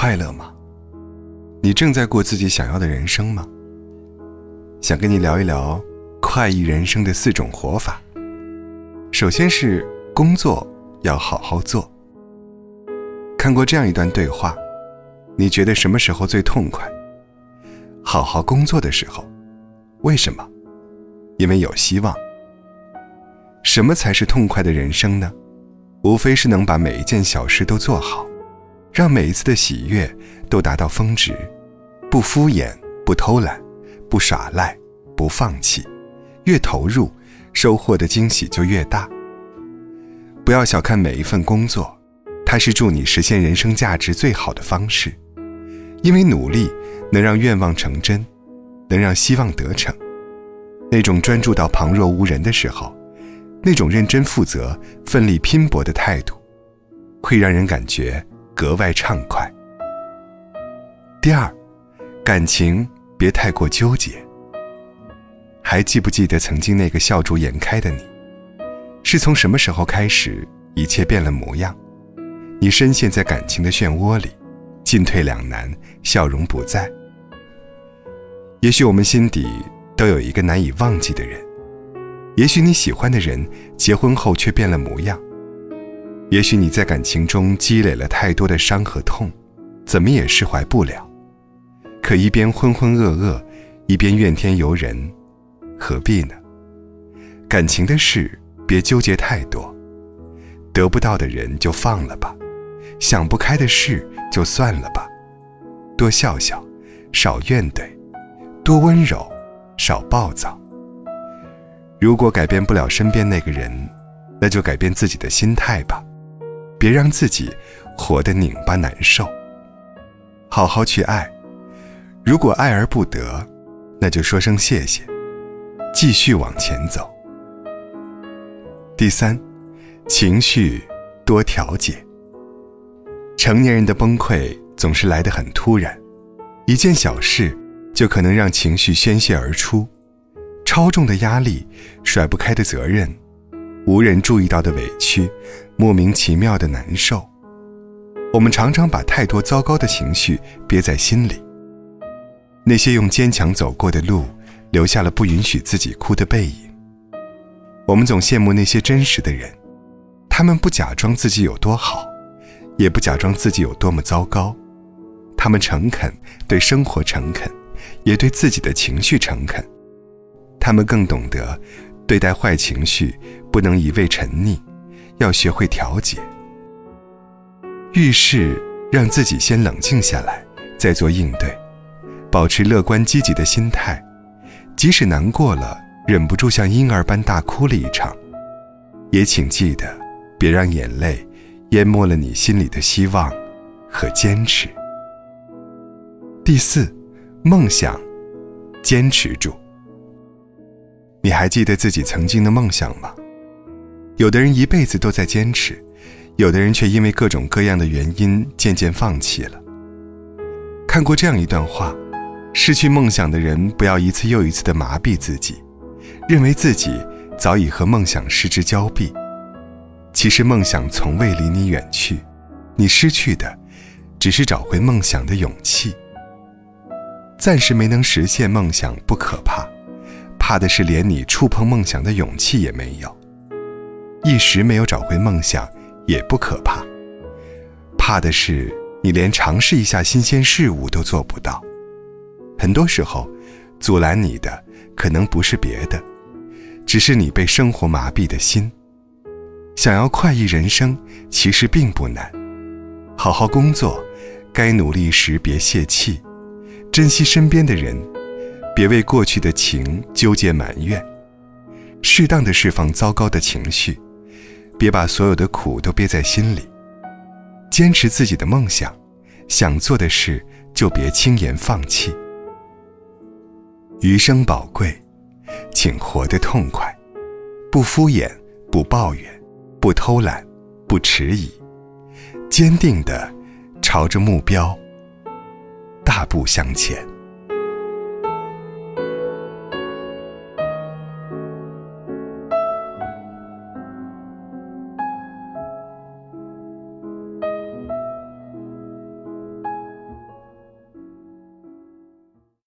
快乐吗？你正在过自己想要的人生吗？想跟你聊一聊快意人生的四种活法。首先是工作要好好做。看过这样一段对话，你觉得什么时候最痛快？好好工作的时候。为什么？因为有希望。什么才是痛快的人生呢？无非是能把每一件小事都做好，让每一次的喜悦都达到峰值，不敷衍，不偷懒，不耍赖，不放弃，越投入，收获的惊喜就越大。不要小看每一份工作，它是助你实现人生价值最好的方式，因为努力能让愿望成真，能让希望得逞。那种专注到旁若无人的时候。那种认真负责、奋力拼搏的态度，会让人感觉格外畅快。第二，感情别太过纠结。还记不记得曾经那个笑逐颜开的你？是从什么时候开始，一切变了模样？你深陷在感情的漩涡里，进退两难，笑容不在。也许我们心底都有一个难以忘记的人。也许你喜欢的人结婚后却变了模样，也许你在感情中积累了太多的伤和痛，怎么也释怀不了。可一边浑浑噩噩，一边怨天尤人，何必呢？感情的事别纠结太多，得不到的人就放了吧，想不开的事就算了吧，多笑笑，少怨怼，多温柔，少暴躁。如果改变不了身边那个人，那就改变自己的心态吧，别让自己活得拧巴难受。好好去爱，如果爱而不得，那就说声谢谢，继续往前走。第三，情绪多调节。成年人的崩溃总是来得很突然，一件小事就可能让情绪宣泄而出。超重的压力，甩不开的责任，无人注意到的委屈，莫名其妙的难受。我们常常把太多糟糕的情绪憋在心里。那些用坚强走过的路，留下了不允许自己哭的背影。我们总羡慕那些真实的人，他们不假装自己有多好，也不假装自己有多么糟糕。他们诚恳，对生活诚恳，也对自己的情绪诚恳。他们更懂得，对待坏情绪不能一味沉溺，要学会调节。遇事让自己先冷静下来，再做应对，保持乐观积极的心态。即使难过了，忍不住像婴儿般大哭了一场，也请记得，别让眼泪淹没了你心里的希望和坚持。第四，梦想，坚持住。你还记得自己曾经的梦想吗？有的人一辈子都在坚持，有的人却因为各种各样的原因渐渐放弃了。看过这样一段话：失去梦想的人，不要一次又一次的麻痹自己，认为自己早已和梦想失之交臂。其实梦想从未离你远去，你失去的，只是找回梦想的勇气。暂时没能实现梦想不可怕。怕的是连你触碰梦想的勇气也没有，一时没有找回梦想也不可怕，怕的是你连尝试一下新鲜事物都做不到。很多时候，阻拦你的可能不是别的，只是你被生活麻痹的心。想要快意人生，其实并不难，好好工作，该努力时别泄气，珍惜身边的人。别为过去的情纠结埋怨，适当的释放糟糕的情绪，别把所有的苦都憋在心里。坚持自己的梦想，想做的事就别轻言放弃。余生宝贵，请活得痛快，不敷衍，不抱怨，不偷懒，不迟疑，坚定的朝着目标大步向前。